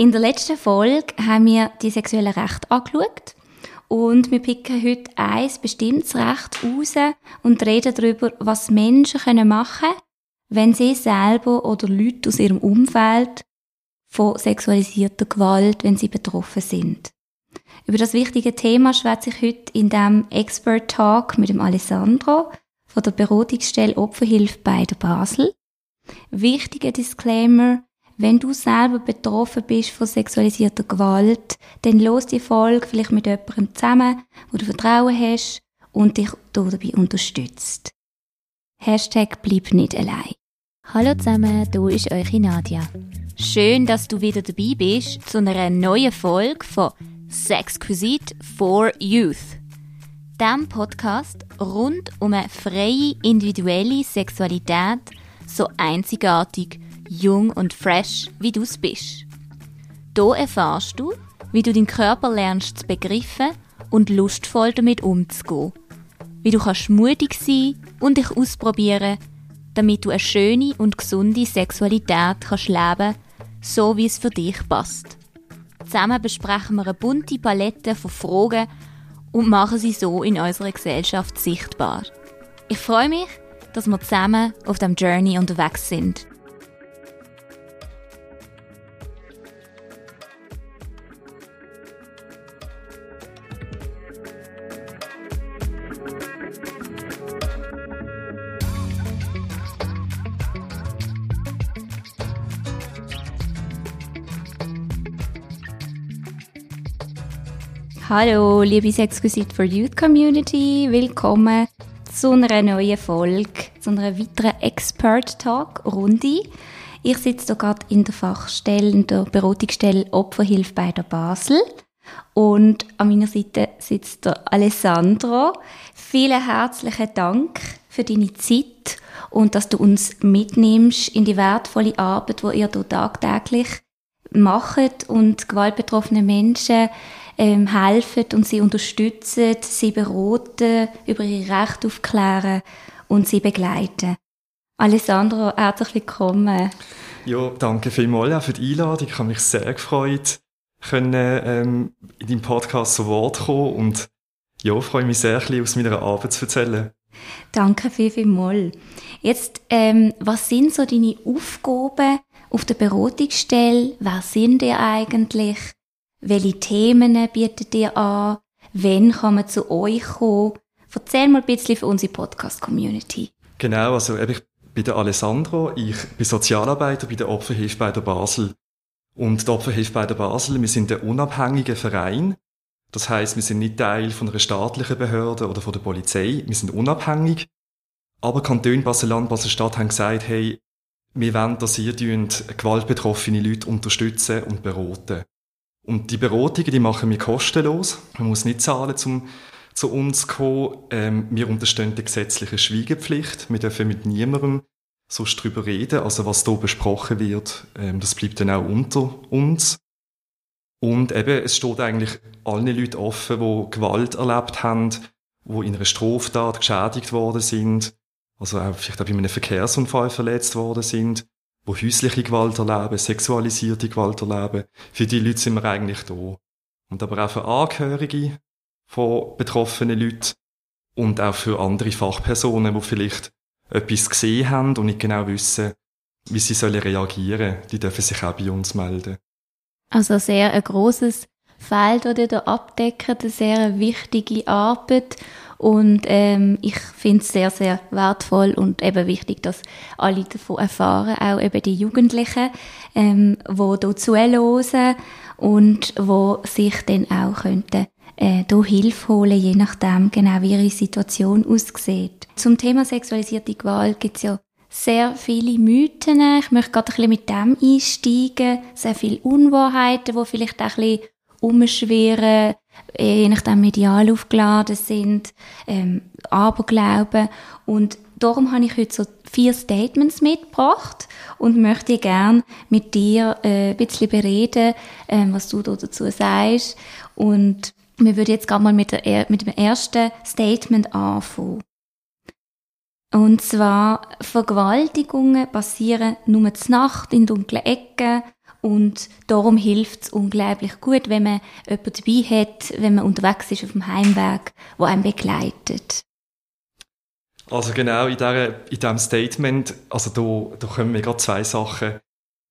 In der letzten Folge haben wir die sexuellen Rechte angeschaut und wir picken heute ein bestimmtes Recht raus und reden darüber, was Menschen machen können, wenn sie selber oder Leute aus ihrem Umfeld von sexualisierter Gewalt, wenn sie betroffen sind. Über das wichtige Thema schwätze ich heute in dem Expert Talk mit dem Alessandro von der Beratungsstelle Opferhilfe bei der Basel. Wichtiger Disclaimer, wenn du selber betroffen bist von sexualisierter Gewalt, dann los die Folge vielleicht mit jemandem zusammen, wo du Vertrauen hast und dich dabei unterstützt. Hashtag bleib nicht allein. Hallo zusammen, du ist eure Nadia. Schön, dass du wieder dabei bist zu einer neuen Folge von Sexquisite for Youth. Dem Podcast rund um eine freie individuelle Sexualität, so einzigartig jung und fresh, wie du es bist. Hier erfahrst du, wie du deinen Körper lernst zu begreifen und lustvoll damit umzugehen. Wie du kannst mutig sein und dich ausprobieren, damit du eine schöne und gesunde Sexualität kannst leben, so wie es für dich passt. Zusammen besprechen wir eine bunte Palette von Fragen und machen sie so in unserer Gesellschaft sichtbar. Ich freue mich, dass wir zusammen auf dem Journey unterwegs sind. Hallo, liebe Sexquisite for Youth Community. Willkommen zu einer neuen Folge, zu einer weiteren Expert Talk Runde. Ich sitze hier gerade in der Fachstelle, in der Beratungsstelle Opferhilfe bei der Basel. Und an meiner Seite sitzt der Alessandro. Vielen herzlichen Dank für deine Zeit und dass du uns mitnimmst in die wertvolle Arbeit, die ihr hier tagtäglich macht und gewaltbetroffene Menschen ähm, helfen und sie unterstützen, sie beraten, über ihre Rechte aufklären und sie begleiten. Alessandro, herzlich willkommen. Ja, danke vielmals auch für die Einladung. Ich habe mich sehr gefreut, können, ähm, in deinem Podcast zu Wort kommen und ja, freue mich sehr, ein bisschen aus meiner Arbeit zu erzählen. Danke viel, vielmals. Jetzt, ähm, was sind so deine Aufgaben auf der Beratungsstelle? Wer sind ihr eigentlich? Welche Themen bietet ihr an? Wann kann man zu euch kommen? Erzähl mal ein bisschen für unsere Podcast-Community. Genau, also ich bin der Alessandro, ich bin Sozialarbeiter bei der Opferhilfe bei der Basel. Und die Opferhilfe bei der Basel, wir sind ein unabhängiger Verein. Das heißt, wir sind nicht Teil von einer staatlichen Behörde oder von der Polizei. Wir sind unabhängig. Aber Kanton Basel-Land, Basel-Stadt haben gesagt, hey, wir wollen, dass ihr gewaltbetroffene Leute unterstützen und beraten. Und die Beratungen, die machen wir kostenlos. Man muss nicht zahlen, um zu uns zu kommen. Ähm, wir unterstehen die gesetzliche Schweigepflicht. Wir dürfen mit niemandem sonst drüber reden. Also was hier besprochen wird, ähm, das bleibt dann auch unter uns. Und eben, es steht eigentlich allen Leuten offen, die Gewalt erlebt haben, die in einer Straftat geschädigt worden sind, also auch vielleicht auch bei einem Verkehrsunfall verletzt worden sind wo häusliche Gewalt erleben, sexualisierte Gewalt erleben. Für die Leute sind wir eigentlich da. Und aber auch für Angehörige von betroffenen Leuten und auch für andere Fachpersonen, die vielleicht etwas gesehen haben und nicht genau wissen, wie sie sollen reagieren. Die dürfen sich auch bei uns melden. Also sehr ein grosses Feld, das ihr da abdeckt, eine sehr wichtige Arbeit. Und ähm, ich finde es sehr, sehr wertvoll und eben wichtig, dass alle davon erfahren, auch eben die Jugendlichen, ähm, die hier zuhören und wo sich dann auch könnten äh, hier Hilfe holen, je nachdem genau wie ihre Situation aussieht. Zum Thema sexualisierte Gewalt gibt es ja sehr viele Mythen. Ich möchte gerade ein bisschen mit dem einsteigen. Sehr viele Unwahrheiten, die vielleicht auch ein bisschen umschwirren, je nachdem medial aufgeladen sind, ähm, Aberglauben. Und darum habe ich heute so vier Statements mitgebracht und möchte gerne mit dir äh, ein bisschen bereden, äh, was du dazu sagst. Und wir würden jetzt gerade mal mit, der, mit dem ersten Statement anfangen. Und zwar, Vergewaltigungen passieren nur zur Nacht in dunklen Ecken Und darum hilft es unglaublich gut, wenn man jemanden dabei hat, wenn man unterwegs ist auf dem Heimweg, wo einen begleitet. Also genau in, diesem Statement, also da, da kommen mir gerade zwei Sachen,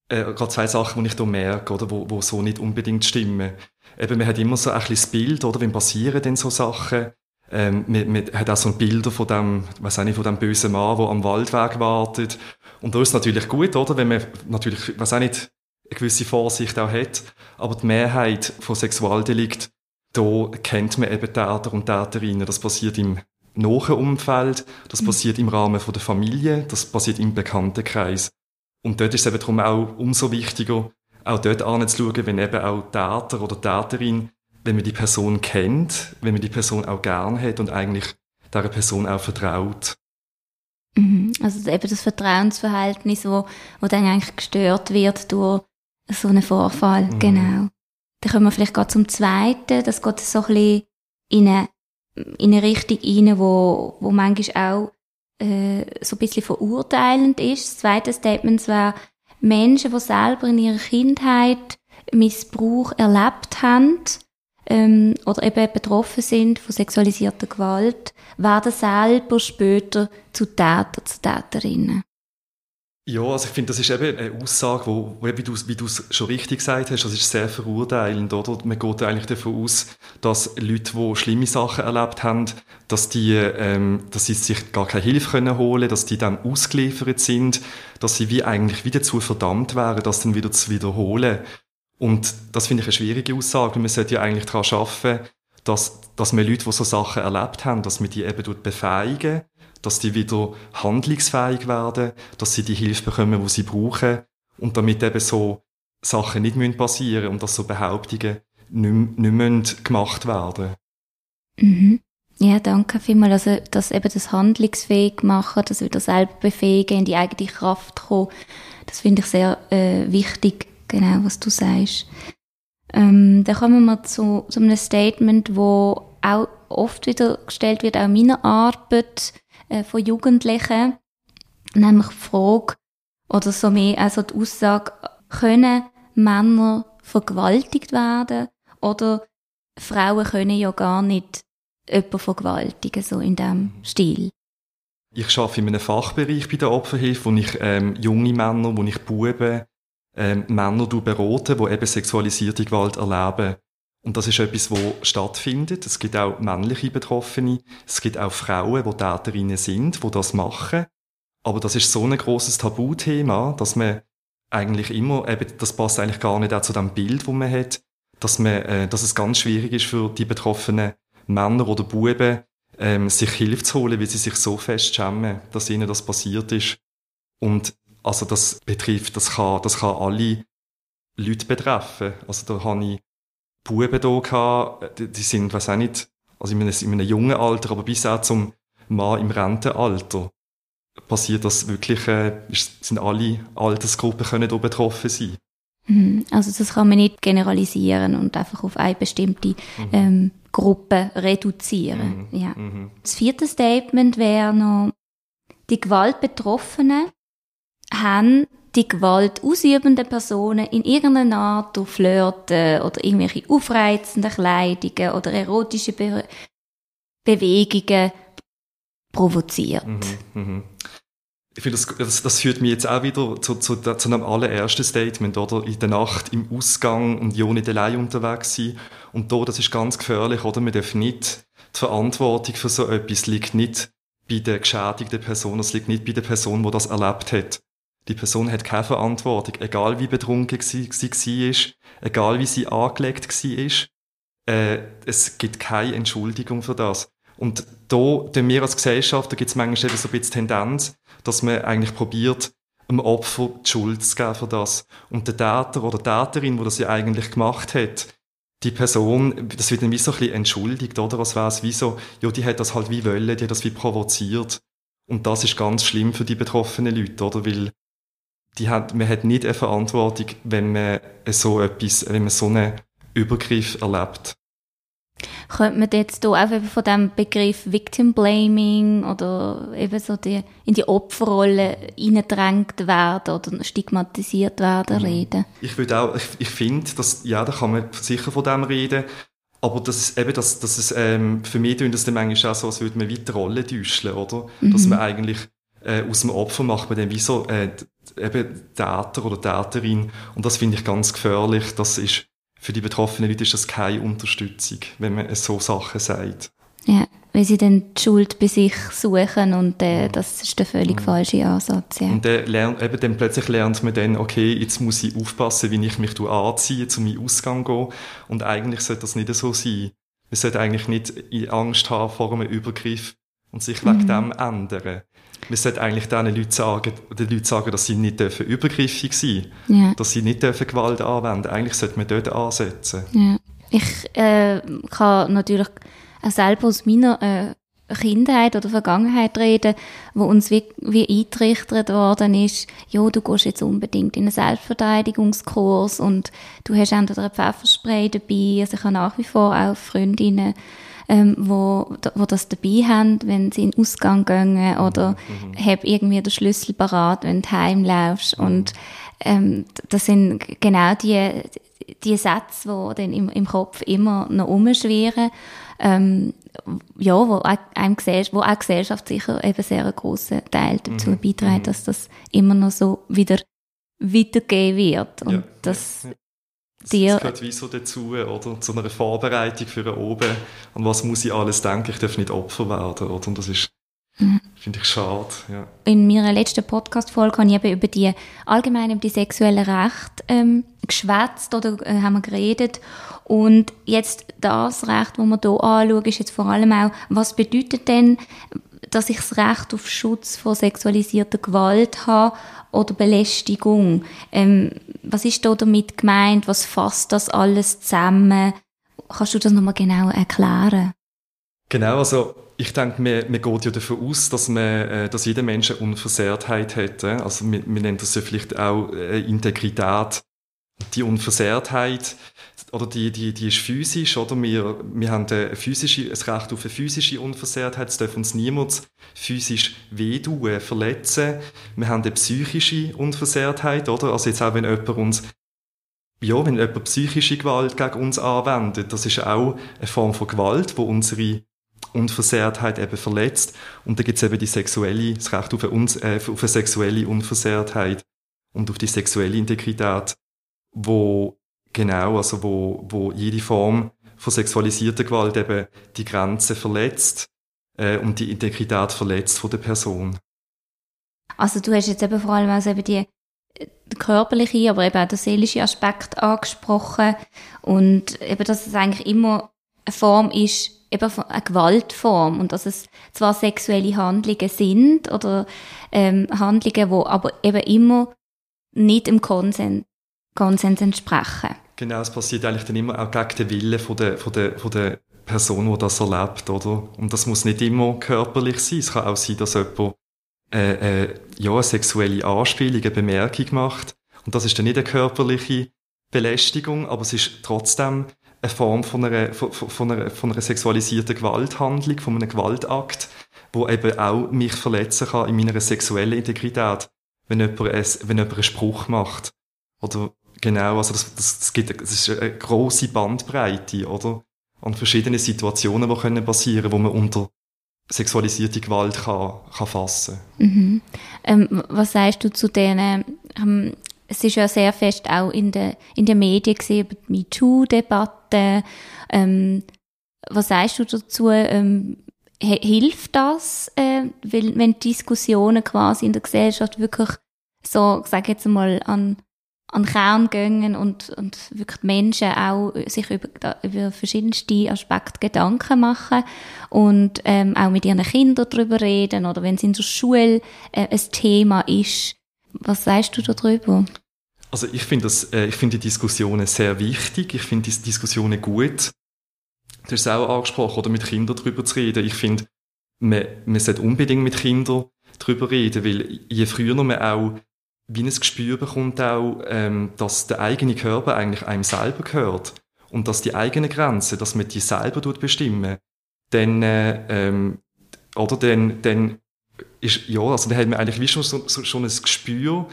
äh, gerade zwei Sachen, die ich da merke, oder, wo, wo so nicht unbedingt stimmen. Eben, man hat immer so ein bisschen das Bild, oder, wenn passieren denn so Sachen, ähm, man, man hat auch so ein Bilder von dem, was nicht, von dem bösen Mann, der am Waldweg wartet. Und da ist es natürlich gut, oder, wenn man natürlich, was auch nicht, eine gewisse Vorsicht auch hat. Aber die Mehrheit von Sexualdelikt, da kennt man eben Täter und Täterinnen. Das passiert im nahen Umfeld, das mhm. passiert im Rahmen von der Familie, das passiert im Bekanntenkreis. Und dort ist es eben darum auch umso wichtiger, auch dort anzuschauen, wenn eben auch Täter oder Täterin, wenn man die Person kennt, wenn man die Person auch gern hat und eigentlich dieser Person auch vertraut. Mhm. Also eben das Vertrauensverhältnis, wo, wo dann eigentlich gestört wird durch so einen Vorfall, mhm. genau. Dann kommen wir vielleicht gerade zum Zweiten, das geht so ein bisschen in eine, in eine Richtung rein, wo, wo manchmal auch äh, so ein bisschen verurteilend ist. Das zweite Statement wäre, Menschen, die selber in ihrer Kindheit Missbrauch erlebt haben ähm, oder eben betroffen sind von sexualisierter Gewalt, werden selber später zu Täter, zu Täterinnen. Ja, also ich finde, das ist eben eine Aussage, wo, wie du wie du es schon richtig gesagt hast, das ist sehr verurteilend, oder? Man geht eigentlich davon aus, dass Leute, die schlimme Sachen erlebt haben, dass die, ähm, dass sie sich gar keine Hilfe können holen, dass die dann ausgeliefert sind, dass sie wie eigentlich wieder dazu verdammt wären, das dann wieder zu wiederholen. Und das finde ich eine schwierige Aussage. Man sollte ja eigentlich daran arbeiten, dass, dass man Leute, die so Sachen erlebt haben, dass man die eben befähigen dass die wieder handlungsfähig werden, dass sie die Hilfe bekommen, die sie brauchen und damit eben so Sachen nicht passieren müssen und dass so Behauptungen nicht, nicht gemacht werden mhm. Ja, danke vielmals. Also, dass eben das handlungsfähig machen, das wieder selber befähigen, in die eigene Kraft kommen, das finde ich sehr äh, wichtig, genau, was du sagst. Ähm, dann kommen wir zu, zu einem Statement, wo auch oft wieder gestellt wird, auch in meiner Arbeit, äh, von Jugendlichen, nämlich die Frage, oder so mehr, also die Aussage, können Männer vergewaltigt werden oder Frauen können ja gar nicht jemanden vergewaltigen, so in diesem Stil. Ich arbeite in einem Fachbereich bei der Opferhilfe, wo ich ähm, junge Männer, wo ich Buben, ähm, Männer berate, die eben sexualisierte Gewalt erleben. Und das ist etwas, wo stattfindet. Es gibt auch männliche Betroffene. Es gibt auch Frauen, die Täterinnen sind, die das machen. Aber das ist so ein großes Tabuthema, dass man eigentlich immer, eben, das passt eigentlich gar nicht auch zu dem Bild, wo man hat, dass man, äh, dass es ganz schwierig ist für die betroffenen Männer oder Buben, ähm, sich Hilfe zu holen, weil sie sich so fest schämen, dass ihnen das passiert ist. Und also das betrifft, das kann, das kann alle Leute betreffen. Also da habe ich Buben hier gehabt, die, die sind, weiß auch nicht, also in einem, in einem jungen Alter, aber bis auch zum Mann im Rentenalter passiert das wirklich, äh, sind alle Altersgruppen können da betroffen sein. Mhm. Also das kann man nicht generalisieren und einfach auf eine bestimmte mhm. ähm, Gruppe reduzieren. Mhm. Ja. Mhm. Das vierte Statement wäre noch, die Gewaltbetroffenen haben die Gewalt ausübenden Personen in irgendeiner Art durch Flirten oder irgendwelche aufreizenden Kleidungen oder erotische Be Bewegungen provoziert. Mhm, mh. Ich finde, das, das, das, führt mich jetzt auch wieder zu, zu, zu einem allerersten Statement, oder? In der Nacht im Ausgang und ja nicht allein unterwegs sein. Und da, das ist ganz gefährlich, oder? Man darf nicht, die Verantwortung für so etwas liegt nicht bei der geschädigten Person, es liegt nicht bei der Person, die das erlebt hat. Die Person hat keine Verantwortung, egal wie betrunken sie, sie war, egal wie sie angelegt war. Äh, es gibt keine Entschuldigung für das. Und da, denn wir als Gesellschaft, da gibt es manchmal eben so ein bisschen Tendenz, dass man eigentlich probiert, dem Opfer die Schuld zu geben für das. Und der Täter oder Täterin, wo das ja eigentlich gemacht hat, die Person, das wird dann wie so ein bisschen entschuldigt, oder? Was wäre es wie so, ja, die hat das halt wie wollen, die hat das wie provoziert. Und das ist ganz schlimm für die betroffenen Leute, oder? Weil die hat, man hat nicht eine Verantwortung, wenn man so etwas, wenn man so einen Übergriff erlebt. könnte man jetzt hier auch von dem Begriff Victim Blaming oder eben so die, in die Opferrolle hineingedrängt werden oder stigmatisiert werden reden? Ich würde auch, ich, ich finde, dass, ja, da kann man sicher von dem reden. Aber das ist eben, das, das ist, ähm, für mich tun das dann manchmal auch so, als würde man wie die Rolle täuschen, oder? Mhm. Dass man eigentlich, äh, aus dem Opfer macht man dann wie so, äh, eben Täter oder Täterin. Und das finde ich ganz gefährlich. Das ist, für die betroffenen Leute ist das keine Unterstützung, wenn man so Sachen sagt. Ja, weil sie dann die Schuld bei sich suchen und äh, das ist der völlig falsche Ansatz. Ja. Und dann, lernt, eben dann plötzlich lernt man dann, okay, jetzt muss ich aufpassen, wie ich mich anziehe, zu meinem Ausgang gehen. Und eigentlich sollte das nicht so sein. Man sollte eigentlich nicht Angst haben vor einem Übergriff und sich wegen mhm. dem ändern man sollte eigentlich diesen Leuten sagen, den Leuten sagen, dass sie nicht dürfen übergriffig sein dürfen, ja. dass sie nicht dürfen Gewalt anwenden Eigentlich sollte man dort ansetzen. Ja. Ich äh, kann natürlich auch selber aus meiner äh, Kindheit oder Vergangenheit reden, wo uns wie, wie eingerichtet worden ist, ja, du gehst jetzt unbedingt in einen Selbstverteidigungskurs und du hast entweder ein Pfefferspray dabei, also ich habe nach wie vor auch Freundinnen, ähm, wo, wo das dabei haben, wenn sie in den Ausgang gehen oder mhm. mhm. hab irgendwie den Schlüssel parat, wenn du heimlaufst. Mhm. Und ähm, das sind genau die, die Sätze, die dann im, im Kopf immer noch umschwirren. Ähm, ja, wo, einem wo auch Gesellschaft sicher eben sehr einen grossen Teil dazu mhm. beiträgt, mhm. dass das immer noch so wieder weitergehen wird. Und ja, das, dir... Das gehört wie so dazu, oder? Zu einer Vorbereitung für oben. An was muss ich alles denken? Ich darf nicht Opfer werden, oder? Und das ist, mhm. finde ich schade, ja. In meiner letzten Podcast-Folge habe ich eben über die, allgemein über die sexuellen Rechte, ähm, geschwätzt oder äh, haben wir geredet. Und jetzt das Recht, das wir hier anschauen, ist jetzt vor allem auch, was bedeutet denn, dass ich das Recht auf Schutz vor sexualisierter Gewalt habe oder Belästigung. Ähm, was ist da damit gemeint? Was fasst das alles zusammen? Kannst du das nochmal genau erklären? Genau, also ich denke, man, man geht ja davon aus, dass, man, äh, dass jeder Mensch eine Unversehrtheit hat. Also wir, wir nennen das ja vielleicht auch äh, Integrität. Die Unversehrtheit oder die, die, die ist physisch, oder? Wir, wir haben ein, physische, ein Recht auf eine physische Unversehrtheit. Es darf uns niemand physisch wehtun, verletzen. Wir haben eine psychische Unversehrtheit, oder? Also jetzt auch, wenn jemand uns ja, wenn jemand psychische Gewalt gegen uns anwendet, das ist auch eine Form von Gewalt, wo unsere Unversehrtheit eben verletzt. Und da gibt es eben die sexuelle, das Recht auf eine, äh, auf eine sexuelle Unversehrtheit und auf die sexuelle Integrität, wo Genau, also wo, wo jede Form von sexualisierter Gewalt eben die Grenze verletzt äh, und die Integrität verletzt von der Person. Also du hast jetzt eben vor allem also eben die körperliche, aber eben auch der seelische Aspekt angesprochen und eben, dass es eigentlich immer eine Form ist, eben eine Gewaltform und dass es zwar sexuelle Handlungen sind oder ähm, Handlungen, wo aber eben immer nicht im Konsens Konsens entsprechen. Genau, es passiert eigentlich dann immer auch gegen den Willen von der, von der, von der Person, die das erlebt, oder? Und das muss nicht immer körperlich sein. Es kann auch sein, dass jemand äh, äh, ja, eine sexuelle Anspielung, eine Bemerkung macht. Und das ist dann nicht eine körperliche Belästigung, aber es ist trotzdem eine Form von einer, von, von einer, von einer sexualisierten Gewalthandlung, von einem Gewaltakt, wo eben auch mich verletzen kann in meiner sexuellen Integrität, wenn jemand, ein, wenn jemand einen Spruch macht. Oder Genau, also das, das, das, gibt, das ist eine große Bandbreite, oder? An verschiedene Situationen, die können passieren, wo man unter sexualisierte Gewalt kann, kann fassen. Mhm. Ähm, was sagst du zu denen? Ähm, es ist ja sehr fest auch in den in den Medien gesehen über die MeToo-Debatte. Ähm, was sagst du dazu? Ähm, hilft das, äh, wenn Diskussionen quasi in der Gesellschaft wirklich so, sag jetzt mal, an an Kern gehen und, und wirklich Menschen auch sich über, über verschiedenste Aspekte Gedanken machen und ähm, auch mit ihren Kindern darüber reden oder wenn es in der Schule äh, ein Thema ist. Was sagst du darüber? Also ich finde äh, ich finde die Diskussionen sehr wichtig. Ich finde die Diskussionen gut. Du hast es auch angesprochen, oder mit Kindern darüber zu reden. Ich finde, man, man sollte unbedingt mit Kindern darüber reden, weil je früher man auch wie ein Gespür bekommt auch, ähm, dass der eigene Körper eigentlich einem selber gehört und dass die eigenen Grenzen, dass man die selber bestimmen, dann, äh, ähm, oder dann, dann ist, ja, also dann hat man eigentlich wie schon, so, schon ein Gespür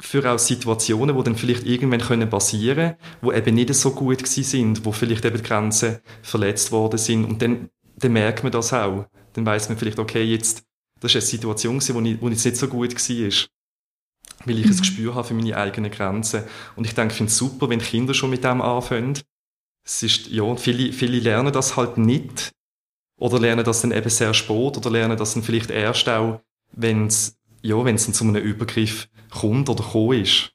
für auch Situationen, wo dann vielleicht irgendwann können passieren, wo eben nicht so gut gewesen sind, wo vielleicht eben die Grenzen verletzt worden sind und dann, dann merkt man das auch. Dann weiß man vielleicht, okay, jetzt, das ist eine Situation gewesen, wo, wo jetzt nicht so gut war weil ich mhm. ein Gespür habe für meine eigenen Grenzen. Und ich denke, ich finde es super, wenn Kinder schon mit dem anfangen. Es ist, ja, viele, viele lernen das halt nicht. Oder lernen das dann eben sehr spät oder lernen das dann vielleicht erst auch, wenn es, ja, wenn es dann zu einem Übergriff kommt oder gekommen ist.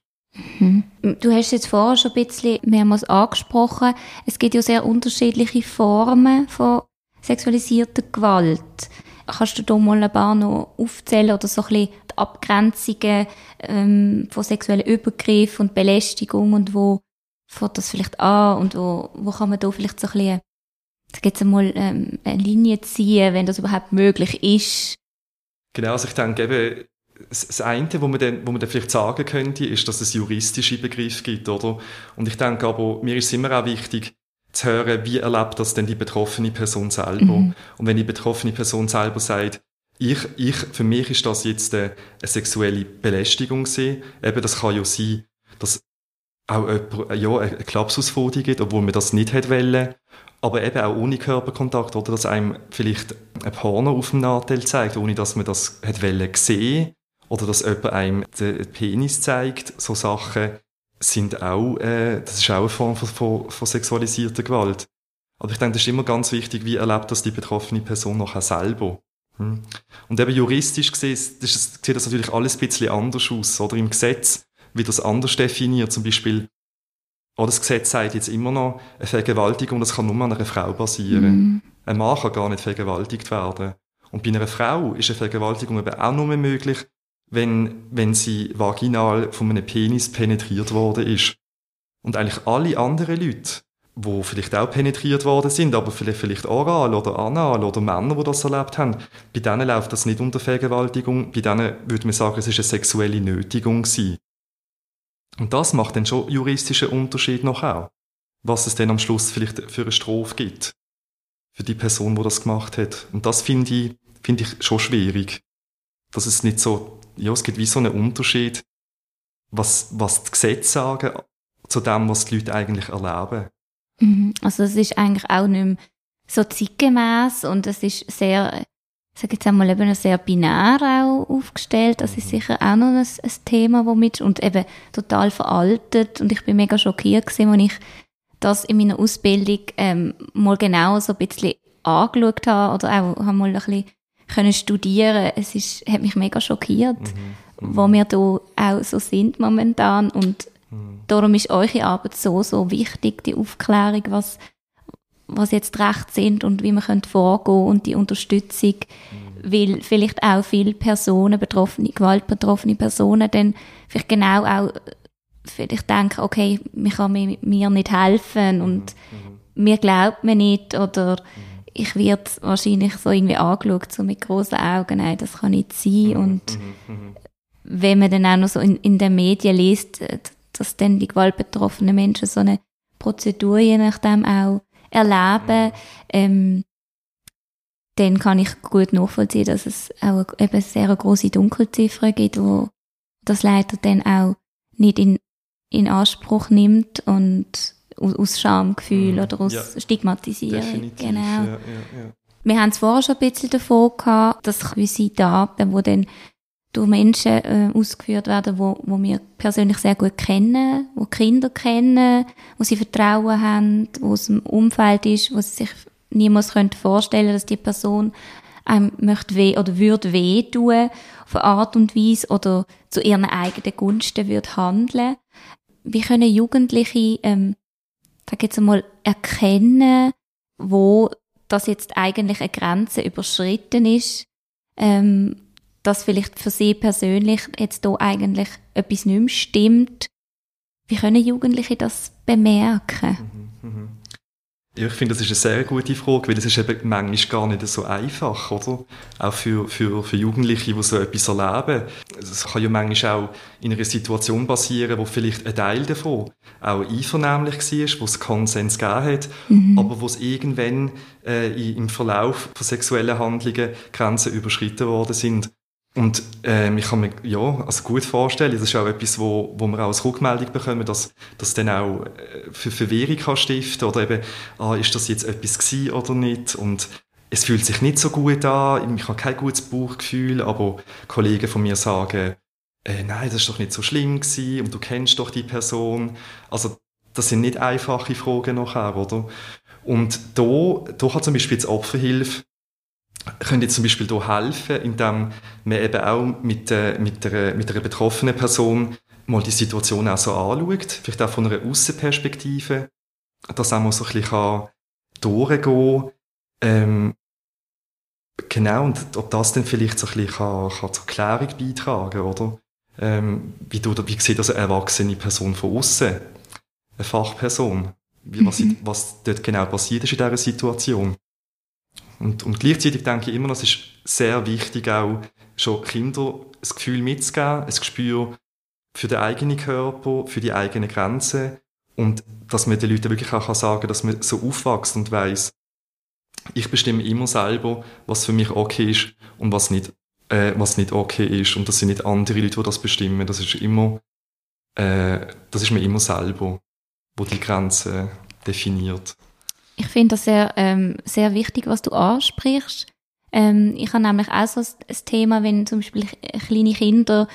Mhm. Du hast jetzt vorher schon ein bisschen mehrmals angesprochen. Es gibt ja sehr unterschiedliche Formen von sexualisierter Gewalt. Kannst du da mal ein paar noch aufzählen oder so ein bisschen die Abgrenzungen ähm, von sexuellen Übergriff und Belästigung und wo fängt das vielleicht an und wo, wo kann man da vielleicht so ein bisschen, jetzt einmal ähm, eine Linie ziehen, wenn das überhaupt möglich ist? Genau, also ich denke eben, das eine, wo man, dann, wo man dann vielleicht sagen könnte, ist, dass es juristische Begriffe gibt, oder? Und ich denke aber, mir ist immer auch wichtig, zu hören, wie erlebt das denn die betroffene Person selber? Mhm. Und wenn die betroffene Person selber sagt, ich, ich, für mich ist das jetzt eine, eine sexuelle Belästigung sehen. Eben, das kann ja sein, dass auch jemand, ja, eine Klapsusfolie gibt, obwohl man das nicht hätte wollen. Aber eben auch ohne Körperkontakt, oder dass einem vielleicht ein Porno auf dem Nachteil zeigt, ohne dass man das hätte wollen sehen. Oder dass jemand einem den Penis zeigt. So Sachen sind auch, äh, das ist auch eine Form von, von, von sexualisierter Gewalt. Aber ich denke, das ist immer ganz wichtig, wie erlebt das die betroffene Person nachher selber. Hm. Und eben juristisch gesehen, das sieht das natürlich alles ein bisschen anders aus. Oder im Gesetz wird das anders definiert. Zum Beispiel, oh, das Gesetz sagt jetzt immer noch, eine Vergewaltigung, das kann nur an einer Frau passieren. Mhm. Ein Mann kann gar nicht vergewaltigt werden. Und bei einer Frau ist eine Vergewaltigung eben auch nur möglich, wenn, wenn sie vaginal von einem Penis penetriert worden ist. Und eigentlich alle anderen Leute, wo vielleicht auch penetriert worden sind, aber vielleicht, vielleicht oral oder anal oder Männer, die das erlebt haben, bei denen läuft das nicht unter Vergewaltigung, bei denen würde man sagen, es ist eine sexuelle Nötigung gewesen. Und das macht dann schon juristischen Unterschied noch auch. Was es dann am Schluss vielleicht für eine Strophe gibt. Für die Person, die das gemacht hat. Und das finde ich, finde ich schon schwierig. Dass es nicht so, ja, es gibt wie so einen Unterschied, was, was die Gesetze sagen, zu dem, was die Leute eigentlich erleben. Mhm. Also es ist eigentlich auch nicht mehr so zeitgemäß und es ist sehr, ich sage jetzt einmal eben sehr binär auch aufgestellt. Das ist mhm. sicher auch noch ein, ein Thema, womit und eben total veraltet und ich bin mega schockiert gewesen, als ich das in meiner Ausbildung ähm, mal genau so ein bisschen angeschaut habe oder auch habe mal ein bisschen können studieren. Es ist, hat mich mega schockiert, mhm. Mhm. wo wir da auch so sind momentan und Mhm. Darum ist eure Arbeit so, so wichtig, die Aufklärung, was, was jetzt Recht sind und wie man könnte vorgehen und die Unterstützung, mhm. weil vielleicht auch viele Personen, betroffene, gewaltbetroffene Personen, dann vielleicht genau auch vielleicht denken, okay, mir kann mir, mir nicht helfen und mhm. mir glaubt mir nicht oder mhm. Ich werde wahrscheinlich so irgendwie angeschaut, so mit großen Augen, nein, das kann nicht sein mhm. und mhm. wenn man dann auch noch so in, in den Medien liest, dass dann die gewaltbetroffenen Menschen so eine Prozedur je nachdem auch erleben, ähm, dann kann ich gut nachvollziehen, dass es auch eben sehr große Dunkelziffer gibt, wo das leider dann auch nicht in, in Anspruch nimmt und aus, Schamgefühl mhm. oder aus ja, Stigmatisierung. Genau. Ja, ja, Wir haben es vorher schon ein bisschen davon gehabt, dass gewisse Daten, wo dann durch Menschen äh, ausgeführt werden, wo, wo wir persönlich sehr gut kennen, wo Kinder kennen, wo sie Vertrauen haben, wo es im Umfeld ist, wo sie sich niemals könnte vorstellen, dass die Person einem möchte weh oder würde weh tun auf eine Art und Weise oder zu ihren eigenen Gunsten würde handeln. Wie können Jugendliche, ähm, sag jetzt einmal, erkennen, wo das jetzt eigentlich eine Grenze überschritten ist, ähm, dass vielleicht für sie persönlich jetzt da eigentlich etwas nicht mehr stimmt. Wie können Jugendliche das bemerken? Mhm, mhm. Ja, ich finde, das ist eine sehr gute Frage, weil es ist eben manchmal gar nicht so einfach, oder? Auch für, für, für Jugendliche, die so etwas erleben. Es kann ja manchmal auch in einer Situation passieren, wo vielleicht ein Teil davon auch einvernehmlich war, wo es Konsens gegeben hat, mhm. aber wo es irgendwann äh, im Verlauf von sexuellen Handlungen Grenzen überschritten worden sind. Und ähm, ich kann mir ja, also gut vorstellen, das ist auch etwas, wo, wo wir auch als Rückmeldung bekommen, dass das dann auch äh, für Verwirrung kann stiften oder eben, ah, ist das jetzt etwas gewesen oder nicht? Und es fühlt sich nicht so gut an, ich habe kein gutes Bauchgefühl, aber Kollegen von mir sagen, äh, nein, das ist doch nicht so schlimm gewesen und du kennst doch die Person. Also das sind nicht einfache Fragen nachher, oder? Und da, da hat zum Beispiel jetzt Opferhilfe könnte zum Beispiel hier helfen, indem man eben auch mit, äh, mit, der, mit einer betroffenen Person mal die Situation auch so anschaut, vielleicht auch von einer Aussenperspektive, dass auch mal so ein bisschen durchgehen ähm, Genau, und ob das dann vielleicht so ein bisschen kann, kann zur Klärung beitragen, oder? Ähm, wie, du, wie sieht das eine erwachsene Person von außen? Eine Fachperson? Wie, was, mhm. was dort genau passiert ist in dieser Situation? Und, und gleichzeitig denke ich immer es ist sehr wichtig, auch schon Kindern ein Gefühl mitzugeben, ein Gespür für den eigenen Körper, für die eigenen Grenzen und dass man den Leuten wirklich auch sagen kann, dass man so aufwächst und weiß, ich bestimme immer selber, was für mich okay ist und was nicht, äh, was nicht okay ist. Und das sind nicht andere Leute, die das bestimmen. Das ist immer, äh, das ist mir immer selber, wo die Grenze definiert. Ich finde das sehr, ähm, sehr wichtig, was du ansprichst. Ähm, ich habe nämlich auch so ein Thema, wenn zum Beispiel kleine Kinder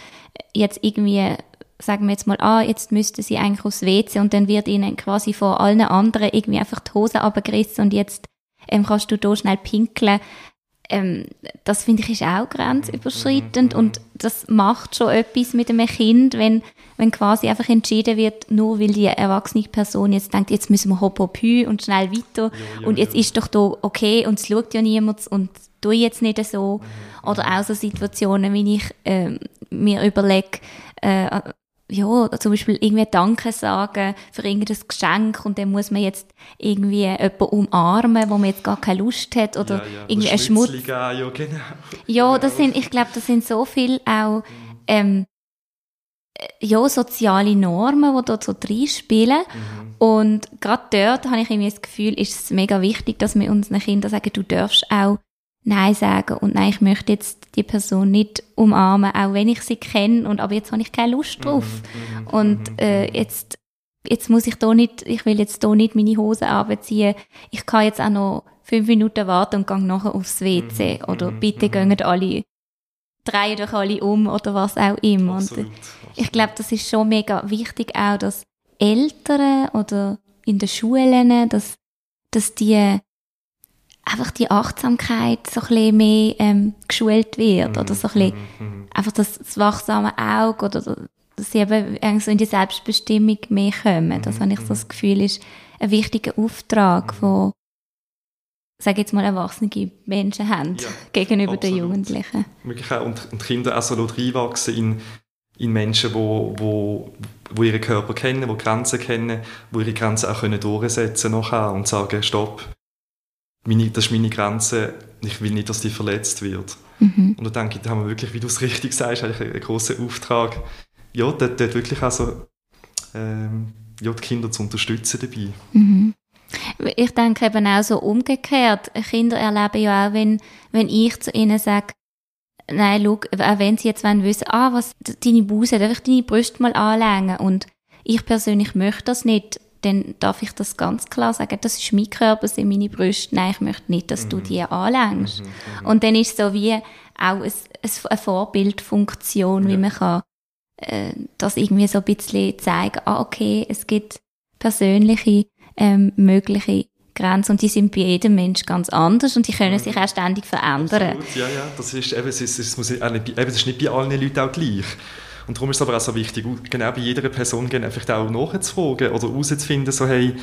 jetzt irgendwie, sagen wir jetzt mal, ah, jetzt müssten sie eigentlich aufs WC und dann wird ihnen quasi von allen anderen irgendwie einfach die Hose abgerissen und jetzt ähm, kannst du da schnell pinkeln. Ähm, das finde ich ist auch grenzüberschreitend und das macht schon etwas mit einem Kind, wenn wenn quasi einfach entschieden wird, nur weil die erwachsene Person jetzt denkt, jetzt müssen wir hopp, hopp, hü und schnell weiter ja, ja, und jetzt ja. ist doch da okay und es schaut ja niemand und tu jetzt nicht so. Mhm. Oder auch so Situationen, wie ich äh, mir überlege, äh, ja, zum Beispiel irgendwie Danke sagen für irgendein Geschenk und dann muss man jetzt irgendwie jemanden umarmen, wo man jetzt gar keine Lust hat oder ja, ja. irgendwie ein Schmutz. Ja, genau. ja, das sind, ich glaube, das sind so viel auch, ähm, ja, soziale Normen, die dort so reinspielen. Mhm. Und gerade dort habe ich irgendwie das Gefühl, ist es mega wichtig, dass wir unseren Kindern sagen, du darfst auch Nein sagen und nein, ich möchte jetzt die Person nicht umarmen, auch wenn ich sie kenne und aber jetzt habe ich keine Lust drauf. Mhm. mhm und mhm, äh, mhm. jetzt jetzt muss ich da nicht, ich will jetzt da nicht meine Hose anziehen. Ich kann jetzt auch noch fünf Minuten warten und gehe nachher aufs WC oder bitte gehen alle drehen doch alle um oder was auch immer. Absolut, und ich glaube, das ist schon mega wichtig auch, dass Eltern oder in den Schulen, dass, dass die einfach die Achtsamkeit so ein bisschen mehr ähm, geschult wird oder so ein bisschen mhm, mhm, mhm. einfach das, das wachsame Auge oder dass sie eben so in die Selbstbestimmung mehr kommen. Das habe ich so das Gefühl, ist ein wichtiger Auftrag, mhm. sage jetzt mal, erwachsene Menschen haben ja, gegenüber absolut. den Jugendlichen. Wirklich auch, und, und Kinder auch so reinwachsen in, in Menschen, wo, wo, wo ihre Körper kennen, wo Grenzen kennen, wo ihre Grenzen auch können durchsetzen nachher und sagen, stopp, meine, das ist meine Grenze, ich will nicht, dass die verletzt wird. Mhm. Und da denke ich, da haben wir wirklich, wie du es richtig sagst, eigentlich einen, grossen Auftrag, ja, dort, dort wirklich auch so, ähm, ja, die Kinder zu unterstützen dabei. Mhm. Ich denke eben auch so umgekehrt. Kinder erleben ja auch, wenn, wenn ich zu ihnen sage, nein, schau, auch wenn sie jetzt wollen wissen, ah, was, deine Busen, darf ich deine Brüste mal anlängen? Und ich persönlich möchte das nicht, dann darf ich das ganz klar sagen, das ist mein Körper, das sind meine Brüste, nein, ich möchte nicht, dass mhm. du die anlängst. Mhm, mhm, Und dann ist so wie auch ein, eine Vorbildfunktion, ja. wie man kann äh, das irgendwie so ein bisschen zeigen, ah, okay, es gibt persönliche, ähm, mögliche Grenzen und die sind bei jedem Mensch ganz anders und die können mhm. sich auch ständig verändern. Absolut, ja, ja, das ist eben, es ist, es muss eben, es ist nicht bei allen Leuten auch gleich. Und darum ist es aber auch so wichtig, genau bei jeder Person einfach auch nachzufragen oder herauszufinden, so, hey,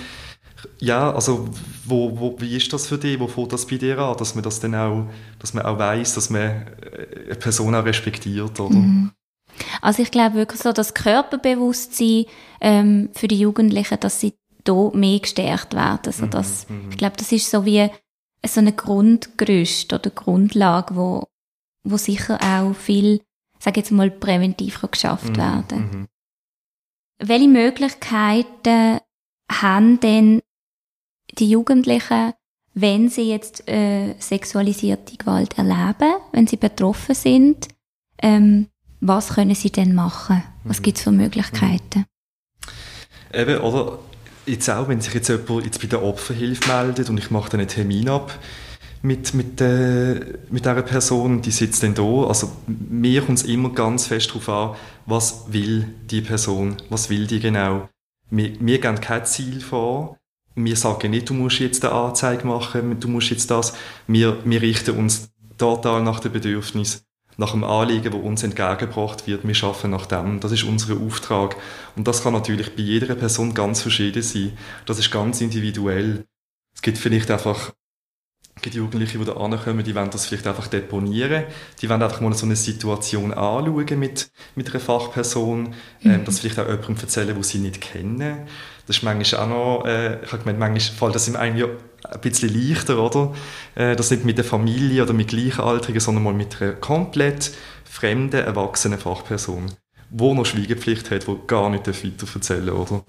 ja, also, wo, wo, wie ist das für dich? Wo fängt das bei dir an? Dass man das dann auch, dass man auch weiss, dass man äh, eine Person auch respektiert, oder? Mhm. Also ich glaube wirklich so, das Körperbewusstsein ähm, für die Jugendlichen, dass sie da mehr gestärkt werden. Also das, mhm. ich glaube, das ist so wie so eine Grundgerüst oder Grundlage, wo, wo sicher auch viel, sage jetzt mal, präventiv geschafft mhm. werden. Mhm. Welche Möglichkeiten haben denn die Jugendlichen, wenn sie jetzt äh, sexualisierte Gewalt erleben, wenn sie betroffen sind, ähm, was können sie denn machen? Was mhm. gibt es für Möglichkeiten? Eben, oder jetzt auch, wenn sich jetzt jemand jetzt bei der Opferhilfe meldet und ich mache dann einen Termin ab mit, mit, äh, mit dieser Person, die sitzt dann da, also mir kommt immer ganz fest darauf an, was will die Person, was will die genau. Wir, wir geben kein Ziel vor, wir sagen nicht, du musst jetzt eine Anzeige machen, du musst jetzt das, wir, wir richten uns total nach den Bedürfnissen nach dem Anliegen, wo uns entgegengebracht wird. Wir schaffen nach dem. Das ist unser Auftrag. Und das kann natürlich bei jeder Person ganz verschieden sein. Das ist ganz individuell. Es gibt vielleicht einfach gibt Jugendliche, die da ankommen, die wollen das vielleicht einfach deponieren. Die wollen einfach mal so eine Situation anschauen mit, mit einer Fachperson, ähm, mhm. das vielleicht auch jemandem erzählen, wo sie nicht kennen. Das ist manchmal auch noch, äh, ich habe gemeint, manchmal fällt das eigentlich ein bisschen leichter, oder? Äh, das nicht mit der Familie oder mit Gleichaltrigen, sondern mal mit einer komplett fremden, erwachsenen Fachperson, wo noch Schweigepflicht hat, wo gar nicht weiter erzählen oder?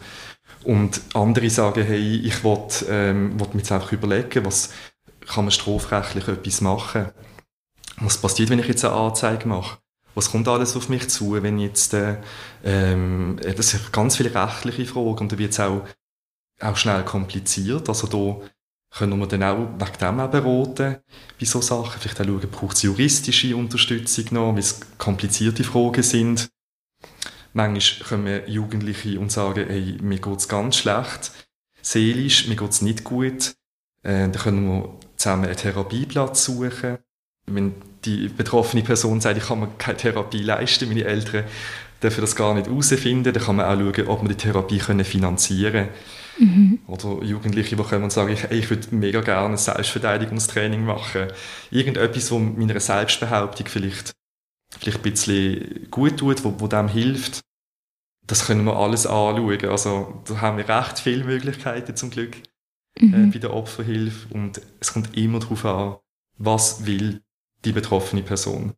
Und andere sagen, hey, ich will, ähm, will mir jetzt einfach überlegen, was, kann man strafrechtlich etwas machen? Was passiert, wenn ich jetzt eine Anzeige mache? Was kommt alles auf mich zu, wenn jetzt, äh, ähm, das sind ganz viele rechtliche Fragen und da wird es auch, auch schnell kompliziert. Also da können wir dann auch wegen dem auch beraten bei so Sachen. Vielleicht auch schauen, braucht es juristische Unterstützung noch, weil es komplizierte Fragen sind. Manchmal kommen Jugendliche und sagen, hey, mir geht's ganz schlecht, seelisch, mir geht's nicht gut. Äh, dann können wir zusammen einen Therapieplatz suchen. Wenn die betroffene Person sagt, ich kann mir keine Therapie leisten, meine Eltern dürfen das gar nicht herausfinden, dann kann man auch schauen, ob man die Therapie können finanzieren mhm. Oder Jugendliche, die kommen und sagen, ich, ich würde mega gerne ein Selbstverteidigungstraining machen. Irgendetwas, wo meiner Selbstbehauptung vielleicht, vielleicht ein bisschen gut tut, wo, wo dem hilft. Das können wir alles anschauen. Also da haben wir recht viele Möglichkeiten zum Glück mhm. äh, bei der Opferhilfe und es kommt immer darauf an, was will die betroffene Person.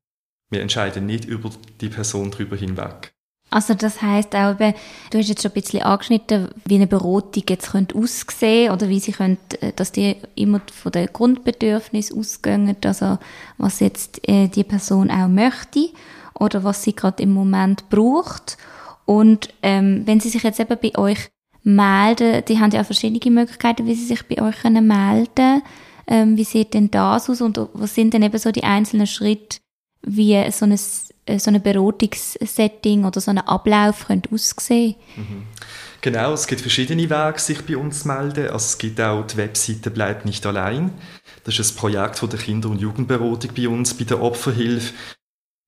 Wir entscheiden nicht über die Person drüber hinweg. Also das heißt auch, eben, du hast jetzt schon ein bisschen angeschnitten, wie eine Beratung jetzt könnte aussehen oder wie sie könnte, äh, dass die immer von den Grundbedürfnissen ausgehen, also was jetzt äh, die Person auch möchte oder was sie gerade im Moment braucht. Und ähm, wenn sie sich jetzt eben bei euch melden. Die haben ja verschiedene Möglichkeiten, wie sie sich bei euch können melden ähm, Wie sieht denn das aus und was sind denn eben so die einzelnen Schritte, wie so ein so ein Beratungssetting oder so ein Ablauf könnte aussehen mhm. Genau, es gibt verschiedene Wege, sich bei uns zu melden. Also es gibt auch die Webseite «Bleibt nicht allein». Das ist ein Projekt von der Kinder- und Jugendberatung bei uns, bei der Opferhilfe,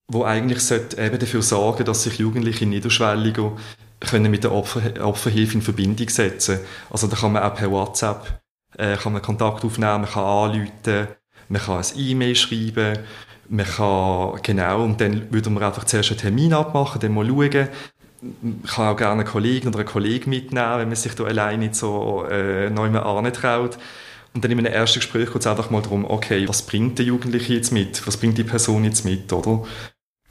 wo eigentlich eben dafür sorgen dass sich Jugendliche niederschwelliger können mit der Opfer, Opferhilfe in Verbindung setzen. Also da kann man auch per WhatsApp äh, kann man Kontakt aufnehmen, man kann anrufen, man kann ein E-Mail schreiben, man kann, genau, und dann würde man einfach zuerst einen Termin abmachen, dann mal schauen, man kann auch gerne einen Kollegen oder einen Kollegen mitnehmen, wenn man sich da alleine nicht so äh, neu mehr antraut. Und dann in einem ersten Gespräch geht es einfach mal darum, okay, was bringt der Jugendliche jetzt mit? Was bringt die Person jetzt mit, oder?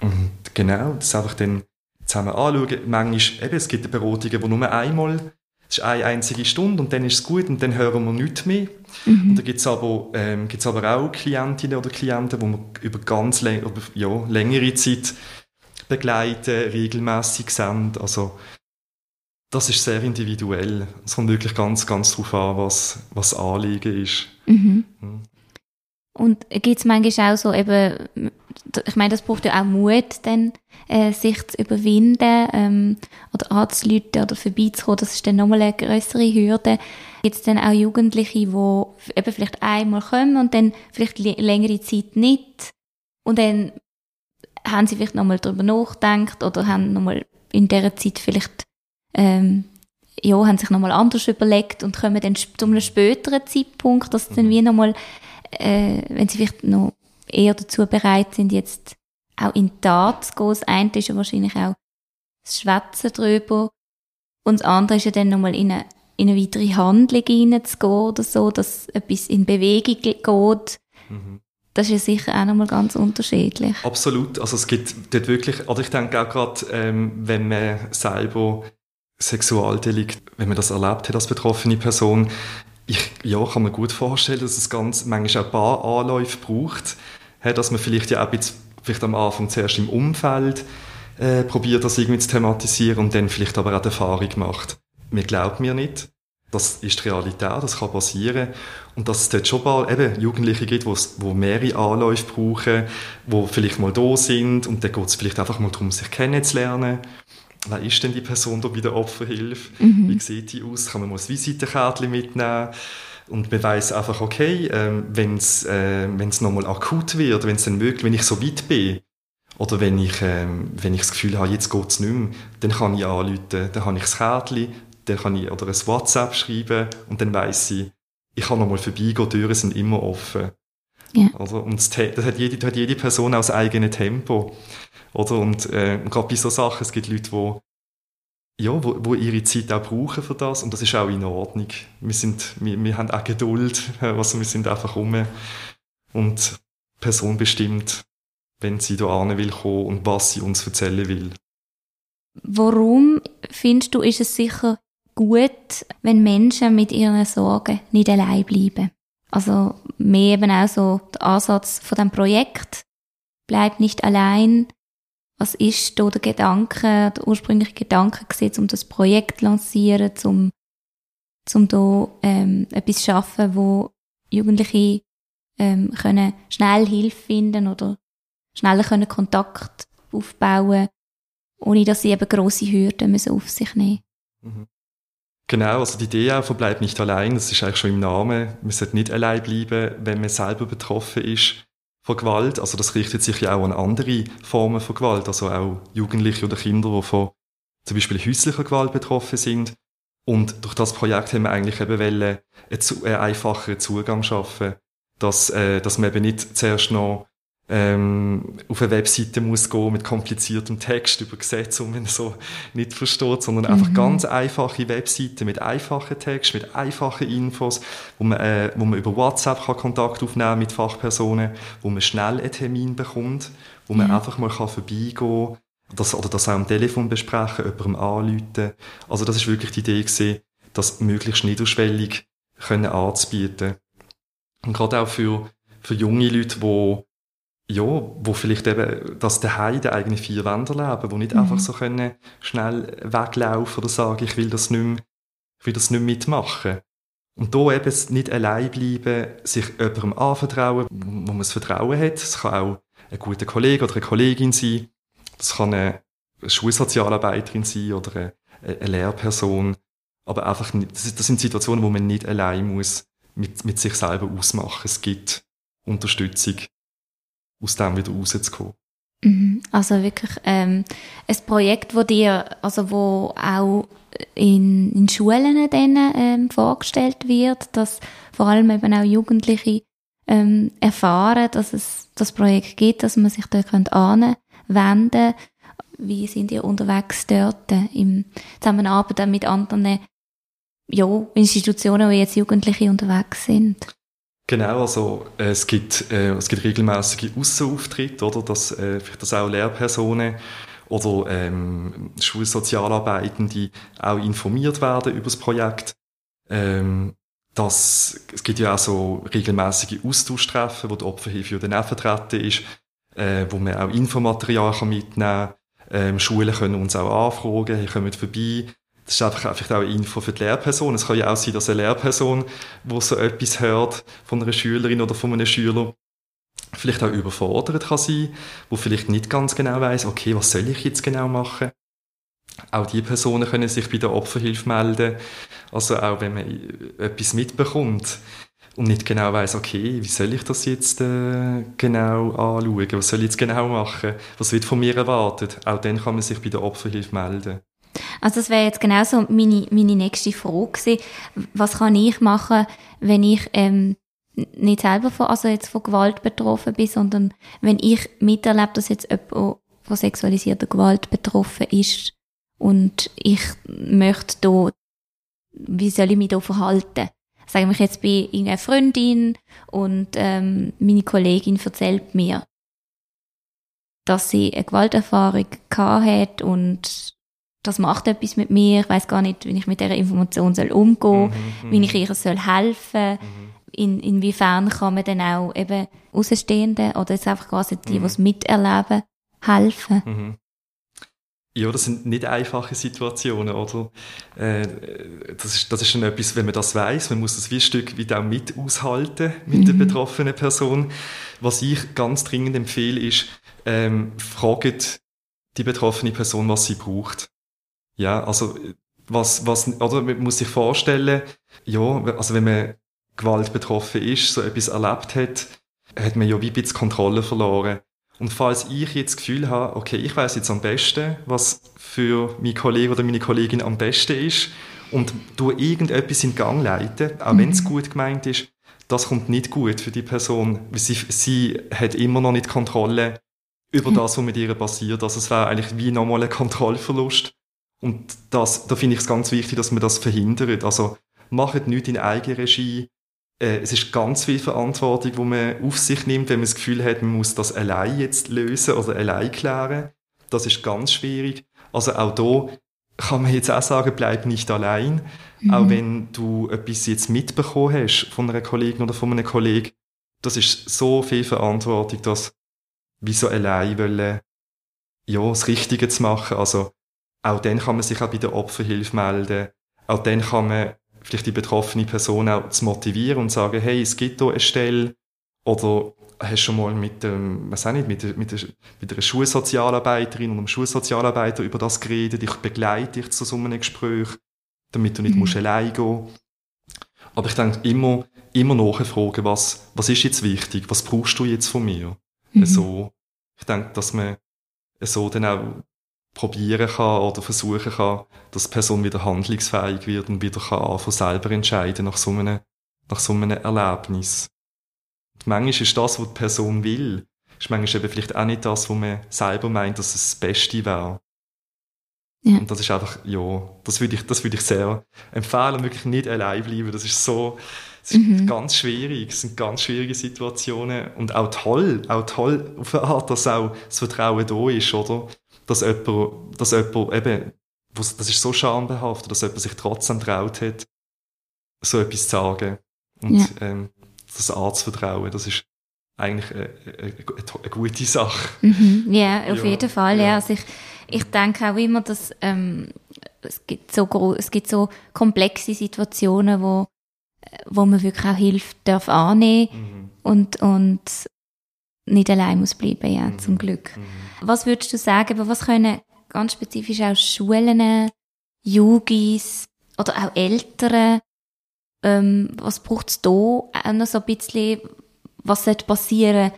Und genau, das ist einfach dann zusammen anschauen. Manchmal, eben, es gibt Beratungen, die nur einmal, es ist eine einzige Stunde und dann ist es gut und dann hören wir nichts mehr. Mhm. Und da gibt es aber, ähm, gibt's aber auch Klientinnen oder Klienten, die wir über ganz läng über, ja, längere Zeit begleiten, regelmäßig sind. Also, das ist sehr individuell. Es kommt wirklich ganz, ganz darauf an, was, was Anliegen ist. Mhm. Mhm. Und gibt es manchmal auch so eben, ich meine, das braucht ja auch Mut, dann, äh, sich zu überwinden, ähm, oder anzuleuten oder vorbeizukommen. Das ist dann nochmal eine größere Hürde. Gibt es dann auch Jugendliche, die eben vielleicht einmal kommen und dann vielleicht längere Zeit nicht. Und dann haben sie vielleicht nochmal darüber nachgedacht oder haben nochmal in dieser Zeit vielleicht, ähm, ja, haben sich nochmal anders überlegt und kommen dann zu einem späteren Zeitpunkt, dass dann wie nochmal äh, wenn sie vielleicht noch eher dazu bereit sind, jetzt auch in Tat zu gehen. Das eine ist ja wahrscheinlich auch das Schwätzen drüber. Und das andere ist ja dann nochmal in eine, in eine weitere Handlung hineinzugehen oder so, dass etwas in Bewegung geht. Mhm. Das ist ja sicher auch nochmal ganz unterschiedlich. Absolut. Also es gibt dort wirklich, oder ich denke auch gerade, ähm, wenn man selber Sexualdelikt, wenn man das erlebt hat als betroffene Person, ich ja, kann mir gut vorstellen, dass es ganz manchmal auch ein paar Anläufe braucht, dass man vielleicht ja auch jetzt, vielleicht am Anfang zuerst im Umfeld äh, probiert, das irgendwie zu thematisieren und dann vielleicht aber auch die Erfahrung macht. Mir glaubt mir nicht. Das ist die Realität, das kann passieren. Und dass es dort schon mal eben Jugendliche gibt, die mehrere Anläufe brauchen, die vielleicht mal da sind und dann geht es vielleicht einfach mal darum, sich kennenzulernen. Wer ist denn die Person da bei der Opferhilfe? Mhm. Wie sieht die aus? Kann man mal ein Visitenkärtchen mitnehmen? Und man weiss einfach, okay, äh, wenn es äh, nochmal akut wird, wenn es dann wirklich, wenn ich so weit bin, oder wenn ich, äh, wenn ich das Gefühl habe, jetzt geht es nicht mehr, dann kann ich anrufen, dann habe ich das Kärtchen, dann kann ich oder ein WhatsApp schreiben und dann weiss ich, ich kann nochmal vorbeigehen, die Türen sind immer offen. Ja. Also, und das, das, hat jede, das hat jede Person auch das eigene Tempo. Oder? Und äh, gerade bei so Sachen, es gibt Leute, die ja, wo, wo ihre Zeit auch brauchen für das und das ist auch in Ordnung. Wir, sind, wir, wir haben auch Geduld, also wir sind einfach rum und die Person bestimmt, wenn sie da will kommen und was sie uns erzählen will. Warum findest du, ist es sicher gut, wenn Menschen mit ihren Sorgen nicht allein bleiben? Also mehr eben auch so der Ansatz von dem Projekt. Bleib nicht allein. Was ist da der Gedanke, der ursprüngliche Gedanke gewesen, um das Projekt zu lancieren, um, um da ähm, etwas zu schaffen, wo Jugendliche ähm, können schnell Hilfe finden oder schneller können Kontakt aufbauen, ohne dass sie eben grosse Hürden müssen auf sich nehmen. Mhm. Genau, also die Idee auch von «Bleib nicht allein», das ist eigentlich schon im Namen. Man sollte nicht allein bleiben, wenn man selber betroffen ist von Gewalt. Also das richtet sich ja auch an andere Formen von Gewalt, also auch Jugendliche oder Kinder, die von zum Beispiel häuslicher Gewalt betroffen sind. Und durch das Projekt haben wir eigentlich eben wollen, einen einfacheren Zugang schaffen, dass, äh, dass man eben nicht zuerst noch ähm, auf eine Webseite muss gehen mit kompliziertem Text über Gesetze, und man so nicht versteht, sondern mhm. einfach ganz einfache Webseiten mit einfachen Text, mit einfachen Infos, wo man, äh, wo man über WhatsApp kann Kontakt aufnehmen mit Fachpersonen, wo man schnell einen Termin bekommt, wo man ja. einfach mal kann vorbeigehen das, oder das auch am Telefon besprechen, jemandem anrufen. Also das ist wirklich die Idee gewesen, das möglichst niederschwellig können anzubieten. Und gerade auch für, für junge Leute, die ja, wo vielleicht eben das daheim der eigene vier Wände leben, wo nicht mhm. einfach so können schnell weglaufen oder sagen, ich will das nicht mehr, ich will das nicht mitmachen. Und da eben nicht allein bleiben, sich jemandem anvertrauen, wo man das Vertrauen hat. Es kann auch ein guter Kollege oder eine Kollegin sein. Das kann eine Schulsozialarbeiterin sein oder eine, eine Lehrperson. Aber einfach nicht, das sind Situationen, wo man nicht allein muss mit, mit sich selber ausmachen. Es gibt Unterstützung aus dem wieder rauszukommen. Mhm. Also wirklich ähm, ein Projekt, wo dir, also wo auch in, in Schulen dann, ähm, vorgestellt wird, dass vor allem eben auch Jugendliche ähm, erfahren, dass es das Projekt gibt, dass man sich dort anwenden kann. Wie sind ihr unterwegs dort im Zusammenarbeit mit anderen ja, Institutionen, wo jetzt Jugendliche unterwegs sind? Genau, also äh, es gibt äh, es gibt regelmäßige Aussenauftritte, oder dass äh, vielleicht das auch Lehrpersonen oder ähm, Schulsozialarbeitende auch informiert werden über das Projekt. Ähm, das, es gibt ja auch so regelmäßige Austauschtreffen, wo die Opferhilfe dann auch vertreten ist, äh, wo man auch Infomaterial kann mitnehmen kann. Ähm, Schulen können uns auch anfragen, hey, kommt vorbei, das ist einfach, einfach auch eine Info für die Lehrperson. Es kann ja auch sein, dass eine Lehrperson, wo so etwas hört von einer Schülerin oder von einem Schüler, vielleicht auch überfordert kann sein, wo vielleicht nicht ganz genau weiß, okay, was soll ich jetzt genau machen? Auch die Personen können sich bei der Opferhilfe melden. Also auch wenn man etwas mitbekommt und nicht genau weiß, okay, wie soll ich das jetzt äh, genau anschauen? Was soll ich jetzt genau machen? Was wird von mir erwartet? Auch dann kann man sich bei der Opferhilfe melden. Also das wäre jetzt genau so meine, meine nächste Frage gewesen. Was kann ich machen, wenn ich ähm, nicht selber von, also jetzt von Gewalt betroffen bin, sondern wenn ich miterlebe, dass jetzt jemand von sexualisierter Gewalt betroffen ist und ich möchte da wie soll ich mich da verhalten? Sagen wir jetzt bei irgendeiner Freundin und ähm, meine Kollegin erzählt mir, dass sie eine Gewalterfahrung gehabt hat und das macht etwas mit mir. Ich weiß gar nicht, wie ich mit dieser Information soll umgehen soll, mhm, wie ich ihr soll helfen soll. Mhm. In, inwiefern kann man dann auch eben Außenstehenden oder jetzt einfach quasi die, mhm. die es miterleben, helfen. Mhm. Ja, das sind nicht einfache Situationen, oder? Äh, das, ist, das ist schon etwas, wenn man das weiß, man muss das wie ein Stück weit auch mit aushalten mit mhm. der betroffenen Person. Was ich ganz dringend empfehle, ist, ähm, fragt die betroffene Person, was sie braucht. Ja, also, was, was, oder man muss sich vorstellen, ja, also wenn man Gewalt betroffen ist, so etwas erlebt hat, hat man ja wie ein bisschen Kontrolle verloren. Und falls ich jetzt das Gefühl habe, okay, ich weiß jetzt am besten, was für meinen Kollegen oder meine Kollegin am besten ist und du irgendetwas in Gang leiten, auch mhm. wenn es gut gemeint ist, das kommt nicht gut für die Person. Sie, sie hat immer noch nicht Kontrolle über mhm. das, was mit ihr passiert. Also es wäre eigentlich wie nochmal ein Kontrollverlust. Und das, da finde ich es ganz wichtig, dass man das verhindert. Also macht nichts in Eigenregie, äh, es ist ganz viel Verantwortung, die man auf sich nimmt, wenn man das Gefühl hat, man muss das allein jetzt lösen oder allein klären. Das ist ganz schwierig. Also auch da kann man jetzt auch sagen, bleib nicht allein. Mhm. Auch wenn du etwas jetzt mitbekommen hast von einer Kollegin oder von einem Kollegen, das ist so viel Verantwortung, dass wie so allein wollen, ja, das Richtige zu machen. Also auch dann kann man sich auch bei der Opferhilfe melden. Auch dann kann man vielleicht die betroffene Person auch zu motivieren und sagen, hey, es gibt hier eine Stelle oder hast du schon mal mit dem, was auch nicht, mit, mit, der, mit einer Schulsozialarbeiterin und einem Schulsozialarbeiter über das geredet, ich begleite dich zu so einem Gespräch, damit du nicht mhm. musst allein gehen Aber ich denke immer, immer nachfragen, was, was ist jetzt wichtig, was brauchst du jetzt von mir? Mhm. So, ich denke, dass man so dann auch probieren kann oder versuchen kann, dass die Person wieder handlungsfähig wird und wieder kann anfangen, selber entscheiden nach so einem, nach so einem Erlebnis. Und manchmal ist das, was die Person will, ist manchmal eben vielleicht auch nicht das, was man selber meint, dass es das Beste wäre. Ja. Und das ist einfach, ja, das würde ich, das würde ich sehr empfehlen, wirklich nicht allein bleiben. Das ist so, es ist mhm. ganz schwierig. Es sind ganz schwierige Situationen. Und auch toll, auch toll auf eine Art, dass auch das Vertrauen da ist, oder? Dass jemand, dass jemand eben, das ist so schambehaftet, dass jemand sich trotzdem traut hat, so etwas zu sagen. Und ja. ähm, das Arztvertrauen, das ist eigentlich eine, eine, eine gute Sache. Mhm. Ja, auf ja, jeden Fall. Ja. ja. Also ich, ich denke auch immer, dass ähm, es, gibt so es gibt so komplexe Situationen, wo, wo man wirklich auch Hilfe darf annehmen mhm. und, und nicht allein muss bleiben, ja, mhm. zum Glück. Mhm. Was würdest du sagen, aber was können ganz spezifisch auch Schulen, Jugis oder auch Eltern, ähm, was braucht es da auch noch so ein bisschen, was sollte passieren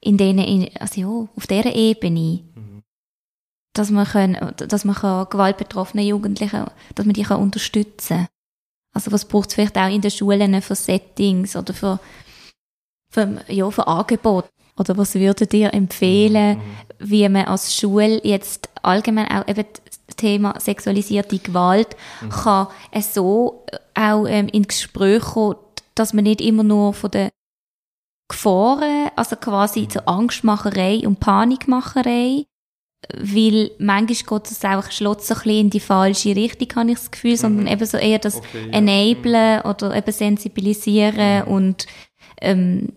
in denen, also ja, auf dieser Ebene? Mhm. Dass man können, dass man kann gewaltbetroffene Jugendliche, dass man die kann unterstützen Also was braucht es vielleicht auch in den Schulen für Settings oder für, für, ja, für Angebote? Oder was würdet ihr empfehlen, mhm. wie man als Schule jetzt allgemein auch eben das Thema sexualisierte Gewalt mhm. kann so auch ähm, in Gespräch kommen, dass man nicht immer nur von den Gefahren, also quasi mhm. zur Angstmacherei und Panikmacherei, weil manchmal geht es auch schlotzt so ein bisschen in die falsche Richtung, habe ich das Gefühl, sondern mhm. eben so eher das okay, Enablen ja. oder eben Sensibilisieren mhm. und ähm,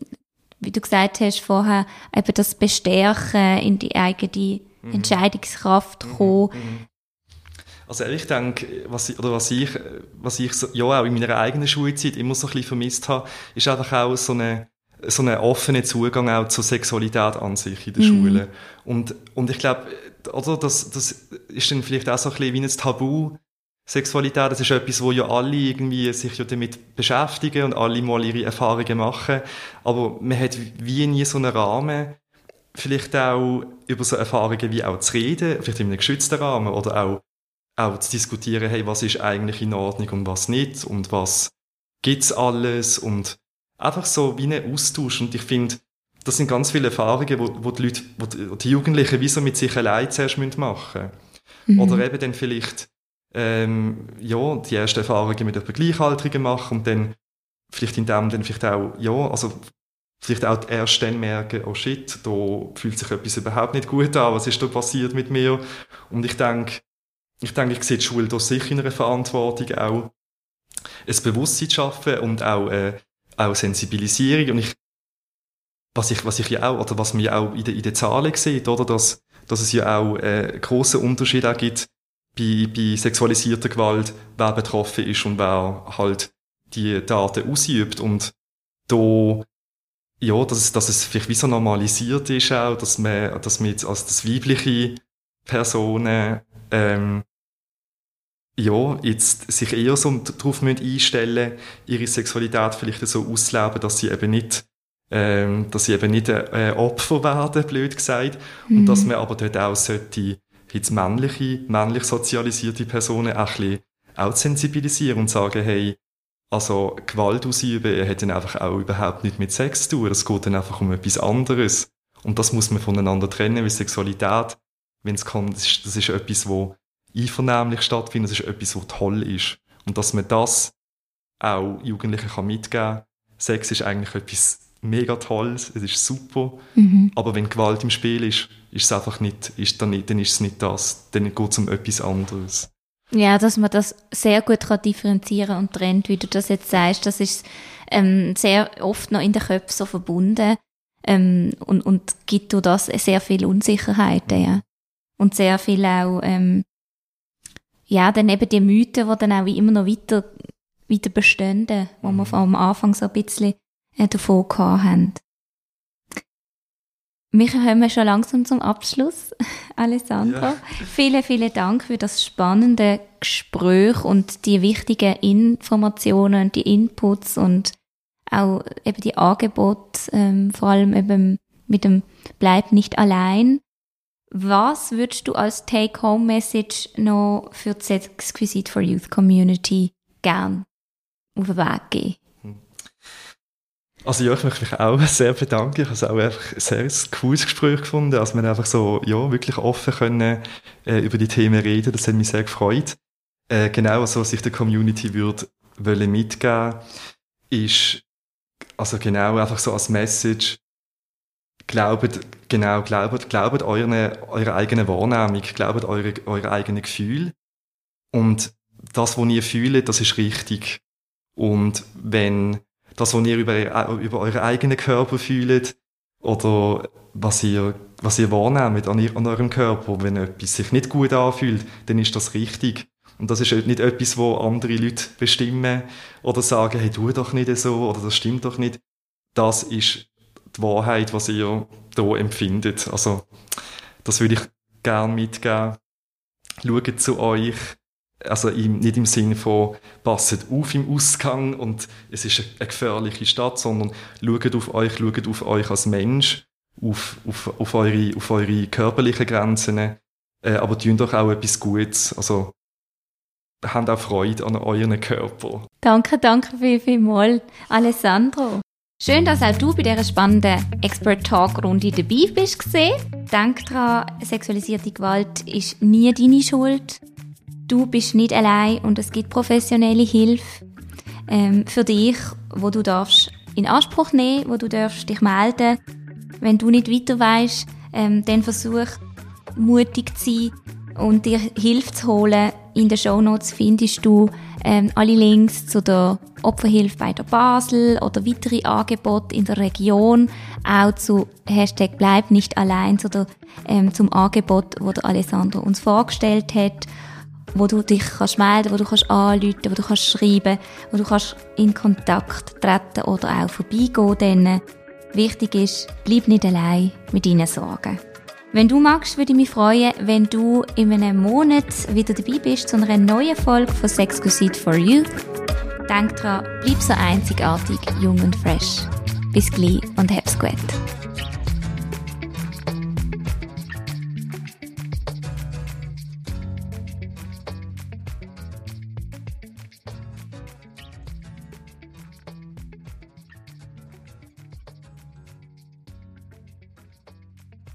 wie du gesagt hast vorher, eben das Bestärken in die eigene mhm. Entscheidungskraft mhm. kommen. Mhm. Also ich denke, was ich, oder was ich, was ich so, ja auch in meiner eigenen Schulzeit immer so ein bisschen vermisst habe, ist einfach auch so eine so einen offenen Zugang auch zur Sexualität an sich in der mhm. Schule. Und, und ich glaube, oder das, das ist dann vielleicht auch so ein bisschen wie ein Tabu, Sexualität, das ist etwas, wo ja alle irgendwie sich ja damit beschäftigen und alle mal ihre Erfahrungen machen. Aber man hat wie nie so einen Rahmen, vielleicht auch über so Erfahrungen wie auch zu reden, vielleicht in einem geschützten Rahmen oder auch, auch zu diskutieren, hey, was ist eigentlich in Ordnung und was nicht und was gibt's alles und einfach so wie ein Austausch. Und ich finde, das sind ganz viele Erfahrungen, wo, wo die Leute, wo die Jugendlichen wie so mit sich allein zuerst machen müssen. Mhm. Oder eben dann vielleicht ähm, ja, die ersten Erfahrungen mit etwa Gleichaltrigen machen und dann vielleicht in dem dann vielleicht auch, ja, also vielleicht auch erst dann merken, oh shit, da fühlt sich etwas überhaupt nicht gut an, was ist da passiert mit mir? Und ich denke, ich denke, ich sehe die Schule da sicher in einer Verantwortung auch, ein Bewusstsein zu schaffen und auch, äh, auch Sensibilisierung. Und ich, was ich, was ich ja auch, oder was man ja auch in den, in den Zahlen sieht, oder, dass, dass es ja auch, äh, große Unterschiede auch gibt bei, bei sexualisierter Gewalt, wer betroffen ist und wer halt die Daten ausübt. Und da, ja, dass, es, dass es vielleicht wie so normalisiert ist auch, dass man, dass man jetzt als das weibliche Personen, ähm, ja, jetzt sich eher so darauf einstellen ihre Sexualität vielleicht so auszuleben, dass sie eben nicht, ähm, dass sie eben nicht äh, Opfer werden, blöd gesagt, mhm. und dass man aber dort auch sollte, jetzt männliche, männlich sozialisierte Personen auch ein auch sensibilisieren und sagen, hey, also Gewalt ausüben hat dann einfach auch überhaupt nicht mit Sex zu tun. Es geht dann einfach um etwas anderes. Und das muss man voneinander trennen, weil Sexualität, wenn es kommt, das ist, das ist etwas, wo einvernehmlich stattfindet, das ist etwas, was toll ist. Und dass man das auch Jugendlichen kann mitgeben kann. Sex ist eigentlich etwas mega Tolles, es ist super, mhm. aber wenn Gewalt im Spiel ist, ist es einfach nicht, ist dann, nicht, dann ist es nicht das, dann geht es um etwas anderes. Ja, dass man das sehr gut kann differenzieren und trennt, wie du das jetzt sagst, das ist ähm, sehr oft noch in den Köpfen so verbunden ähm, und, und gibt durch das sehr viel Unsicherheiten, ja. Und sehr viel auch, ähm, ja, dann eben die Mythen, die dann auch immer noch weiter, weiter bestehen, wo wir mhm. am Anfang so ein bisschen äh, davon gehabt haben. Wir kommen schon langsam zum Abschluss, Alessandro. Ja. Vielen, vielen Dank für das spannende Gespräch und die wichtigen Informationen, die Inputs und auch eben die Angebote, ähm, vor allem eben mit dem Bleib nicht allein. Was würdest du als Take-Home-Message noch für die Exquisite for Youth Community gern auf den Weg geben? Also ja, ich möchte mich auch sehr bedanken. Ich habe es auch einfach ein sehr cooles Gespräch gefunden. Also wir einfach so, ja, wirklich offen können äh, über die Themen reden. Das hat mich sehr gefreut. Äh, genau, also was ich der Community würde wollen mitgeben, ist, also genau einfach so als Message, glaubt, genau, glaubt, glaubt eure, eure eigene Wahrnehmung, glaubt eure, eure eigene Gefühl. Und das, was ihr fühlt, das ist richtig. Und wenn das, was ihr über, über euren eigenen Körper fühlt oder was ihr, was ihr wahrnehmt an, an eurem Körper. Wenn etwas sich nicht gut anfühlt, dann ist das richtig. Und das ist nicht etwas, wo andere Leute bestimmen oder sagen, hey, tu doch nicht so oder das stimmt doch nicht. Das ist die Wahrheit, was ihr da empfindet. Also, das würde ich gern mitgeben. Schaut zu euch, also im, nicht im Sinne von passet auf im Ausgang und es ist eine gefährliche Stadt, sondern schaut auf euch, schaut auf euch als Mensch, auf, auf, auf, eure, auf eure körperlichen Grenzen, äh, aber tun doch auch etwas Gutes. Also habt auch Freude an euren Körper. Danke, danke viel, viel Alessandro. Schön, dass auch du bei dieser spannenden Expert Talk Runde dabei bist. Denk dran, sexualisierte Gewalt ist nie deine Schuld du bist nicht allein und es gibt professionelle Hilfe ähm, für dich, wo du darfst in Anspruch nehmen, wo du darfst dich melden. Wenn du nicht weiter weißt, ähm, dann versuch mutig zu sein und dir Hilfe zu holen. In den Show Notes findest du ähm, alle Links zu der Opferhilfe bei der Basel oder weitere Angebote in der Region, auch zu Hashtag Bleib nicht allein, zu der, ähm, zum Angebot, wo der Alessandro uns vorgestellt hat wo du dich kannst melden, wo du kannst anrufen, wo du kannst schreiben, wo du kannst in Kontakt treten oder auch vorbeigehen. Denn wichtig ist, bleib nicht allein mit deinen Sorgen. Wenn du magst, würde ich mich freuen, wenn du in einem Monat wieder dabei bist zu einer neuen Folge von Sexquisite for You. Denk dran, bleib so einzigartig, jung und fresh. Bis gleich und hab's gut.